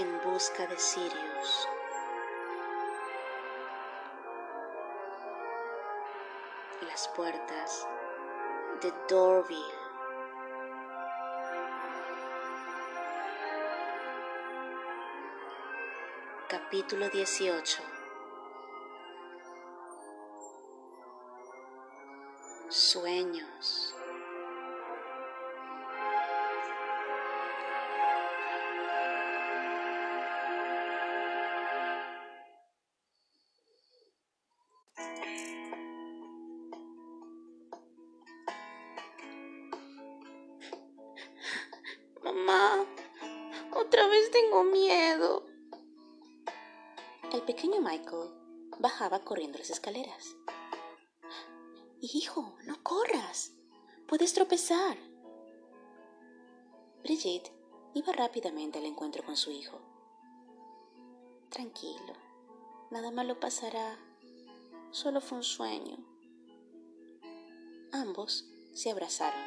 en busca de Sirius. Las puertas de Dorville. Capítulo 18 Sueños tengo miedo. El pequeño Michael bajaba corriendo las escaleras. Hijo, no corras. Puedes tropezar. Brigitte iba rápidamente al encuentro con su hijo. Tranquilo, nada malo pasará. Solo fue un sueño. Ambos se abrazaron.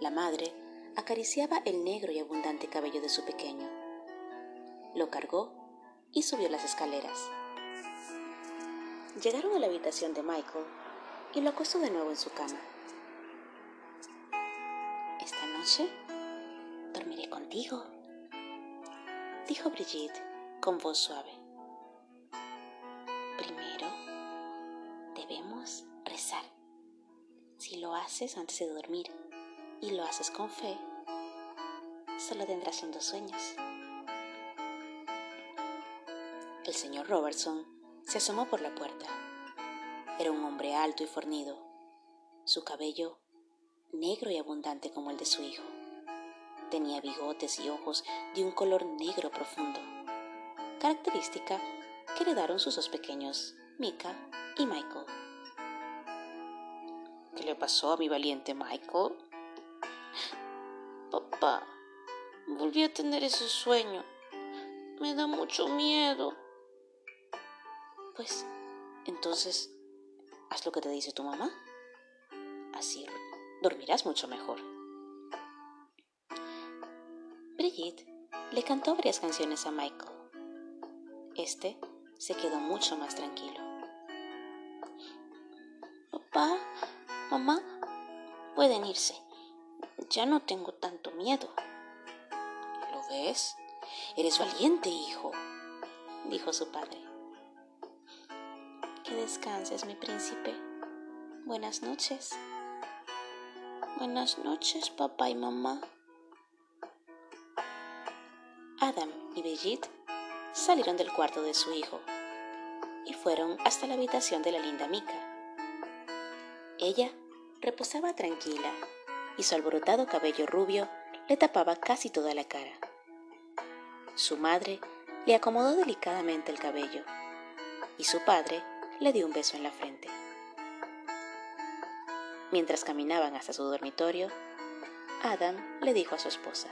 La madre acariciaba el negro y abundante cabello de su pequeño. Lo cargó y subió las escaleras. Llegaron a la habitación de Michael y lo acostó de nuevo en su cama. Esta noche dormiré contigo, dijo Brigitte con voz suave. Primero debemos rezar. Si lo haces antes de dormir y lo haces con fe, solo tendrás dos sueños. El señor Robertson se asomó por la puerta. Era un hombre alto y fornido, su cabello negro y abundante como el de su hijo. Tenía bigotes y ojos de un color negro profundo, característica que heredaron sus dos pequeños, Mika y Michael. ¿Qué le pasó a mi valiente Michael? Papá, volví a tener ese sueño. Me da mucho miedo. Pues, entonces, haz lo que te dice tu mamá. Así dormirás mucho mejor. Brigitte le cantó varias canciones a Michael. Este se quedó mucho más tranquilo. Papá, mamá, pueden irse. Ya no tengo tanto miedo. ¿Lo ves? Eres valiente, hijo, dijo su padre. Que descanses, mi príncipe. Buenas noches. Buenas noches, papá y mamá. Adam y Brigitte salieron del cuarto de su hijo y fueron hasta la habitación de la linda Mica. Ella reposaba tranquila y su alborotado cabello rubio le tapaba casi toda la cara. Su madre le acomodó delicadamente el cabello y su padre le dio un beso en la frente. Mientras caminaban hasta su dormitorio, Adam le dijo a su esposa,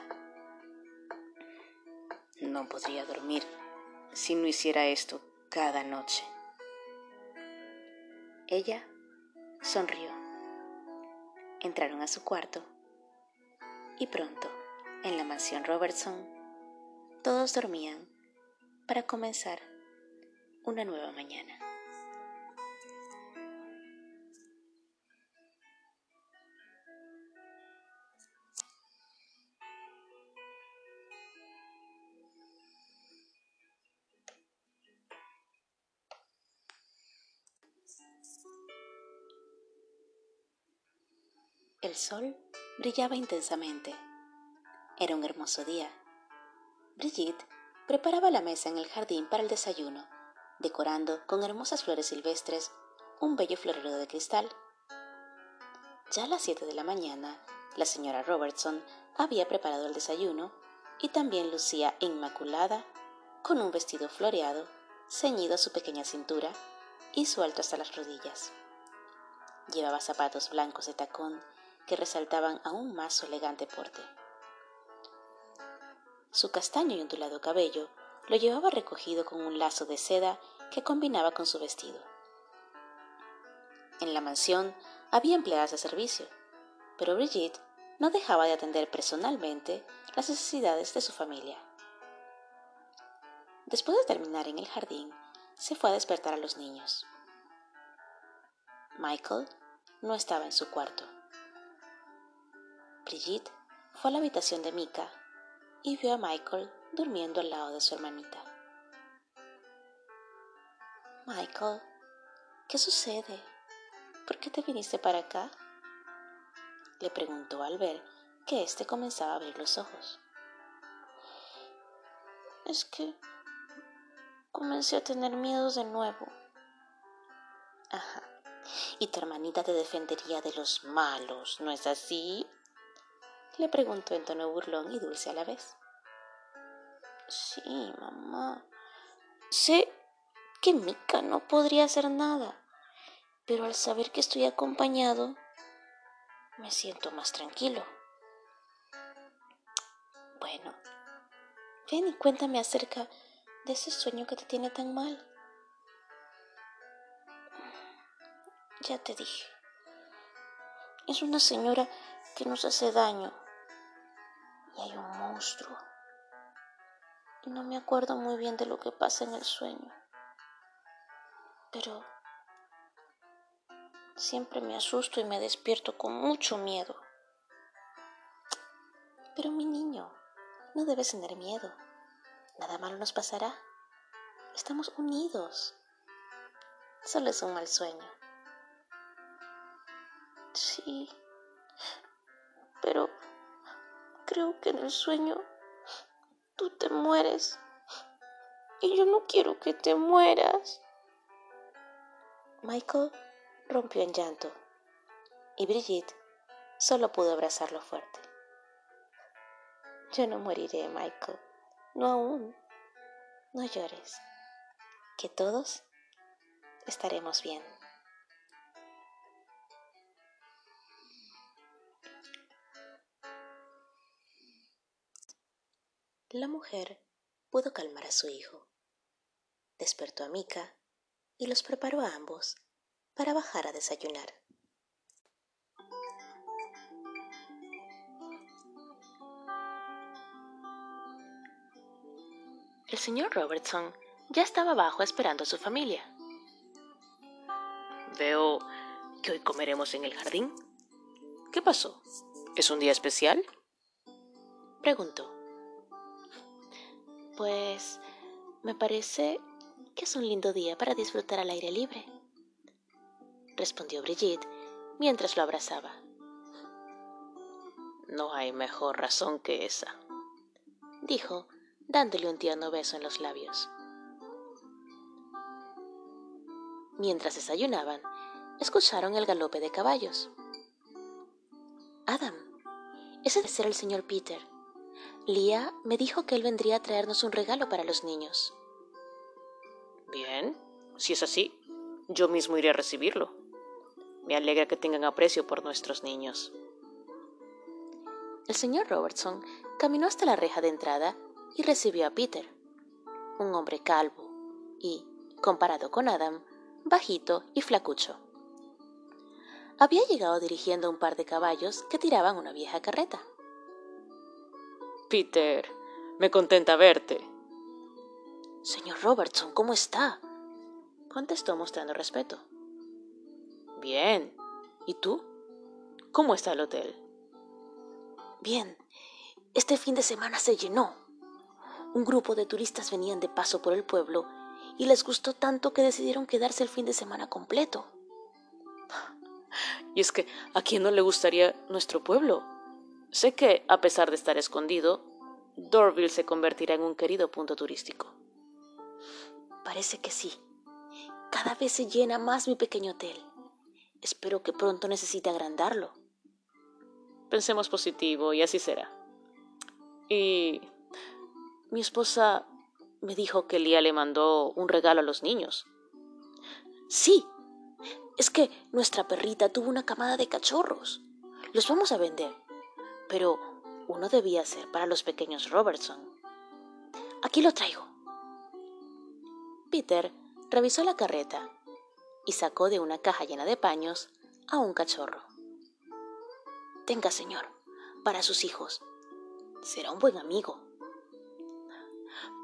No podría dormir si no hiciera esto cada noche. Ella sonrió. Entraron a su cuarto y pronto, en la mansión Robertson, todos dormían para comenzar una nueva mañana. El sol brillaba intensamente. Era un hermoso día. Brigitte preparaba la mesa en el jardín para el desayuno, decorando con hermosas flores silvestres un bello florero de cristal. Ya a las siete de la mañana, la señora Robertson había preparado el desayuno y también lucía inmaculada con un vestido floreado ceñido a su pequeña cintura y suelto hasta las rodillas. Llevaba zapatos blancos de tacón que resaltaban aún más su elegante porte. Su castaño y ondulado cabello lo llevaba recogido con un lazo de seda que combinaba con su vestido. En la mansión había empleadas de servicio, pero Brigitte no dejaba de atender personalmente las necesidades de su familia. Después de terminar en el jardín, se fue a despertar a los niños. Michael no estaba en su cuarto. Brigitte fue a la habitación de Mika y vio a Michael durmiendo al lado de su hermanita. Michael, ¿qué sucede? ¿Por qué te viniste para acá? le preguntó al ver que éste comenzaba a abrir los ojos. Es que comencé a tener miedo de nuevo. Ajá. Y tu hermanita te defendería de los malos, ¿no es así? Le preguntó en tono burlón y dulce a la vez. Sí, mamá. Sé que Mika no podría hacer nada, pero al saber que estoy acompañado, me siento más tranquilo. Bueno, ven y cuéntame acerca de ese sueño que te tiene tan mal. Ya te dije. Es una señora que nos hace daño. Un monstruo. Y no me acuerdo muy bien de lo que pasa en el sueño. Pero siempre me asusto y me despierto con mucho miedo. Pero mi niño, no debes tener miedo. Nada malo nos pasará. Estamos unidos. Solo es un mal sueño. Sí, pero creo que en el sueño tú te mueres. Y yo no quiero que te mueras. Michael rompió en llanto y Brigitte solo pudo abrazarlo fuerte. Yo no moriré, Michael. No aún. No llores. Que todos estaremos bien. La mujer pudo calmar a su hijo. Despertó a Mika y los preparó a ambos para bajar a desayunar. El señor Robertson ya estaba abajo esperando a su familia. Veo que hoy comeremos en el jardín. ¿Qué pasó? ¿Es un día especial? Preguntó. Pues me parece que es un lindo día para disfrutar al aire libre, respondió Brigitte mientras lo abrazaba. No hay mejor razón que esa, dijo, dándole un tierno beso en los labios. Mientras desayunaban, escucharon el galope de caballos. Adam, ese debe ser el señor Peter, Lía me dijo que él vendría a traernos un regalo para los niños. Bien, si es así, yo mismo iré a recibirlo. Me alegra que tengan aprecio por nuestros niños. El señor Robertson caminó hasta la reja de entrada y recibió a Peter, un hombre calvo y, comparado con Adam, bajito y flacucho. Había llegado dirigiendo un par de caballos que tiraban una vieja carreta. Peter, me contenta verte. Señor Robertson, ¿cómo está? contestó mostrando respeto. Bien. ¿Y tú? ¿Cómo está el hotel? Bien. Este fin de semana se llenó. Un grupo de turistas venían de paso por el pueblo y les gustó tanto que decidieron quedarse el fin de semana completo. Y es que, ¿a quién no le gustaría nuestro pueblo? Sé que, a pesar de estar escondido, Dorville se convertirá en un querido punto turístico. Parece que sí. Cada vez se llena más mi pequeño hotel. Espero que pronto necesite agrandarlo. Pensemos positivo y así será. Y mi esposa me dijo que Lía le mandó un regalo a los niños. Sí, es que nuestra perrita tuvo una camada de cachorros. Los vamos a vender pero uno debía ser para los pequeños Robertson. Aquí lo traigo. Peter revisó la carreta y sacó de una caja llena de paños a un cachorro. Tenga, señor, para sus hijos. Será un buen amigo.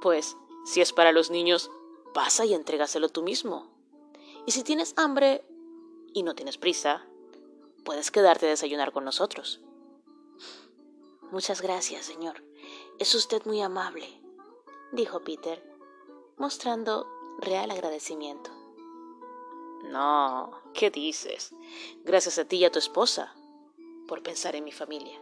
Pues Si es para los niños, pasa y entrégaselo tú mismo. Y si tienes hambre y no tienes prisa, puedes quedarte a desayunar con nosotros. Muchas gracias, señor. Es usted muy amable, dijo Peter, mostrando real agradecimiento. No, ¿qué dices? Gracias a ti y a tu esposa por pensar en mi familia.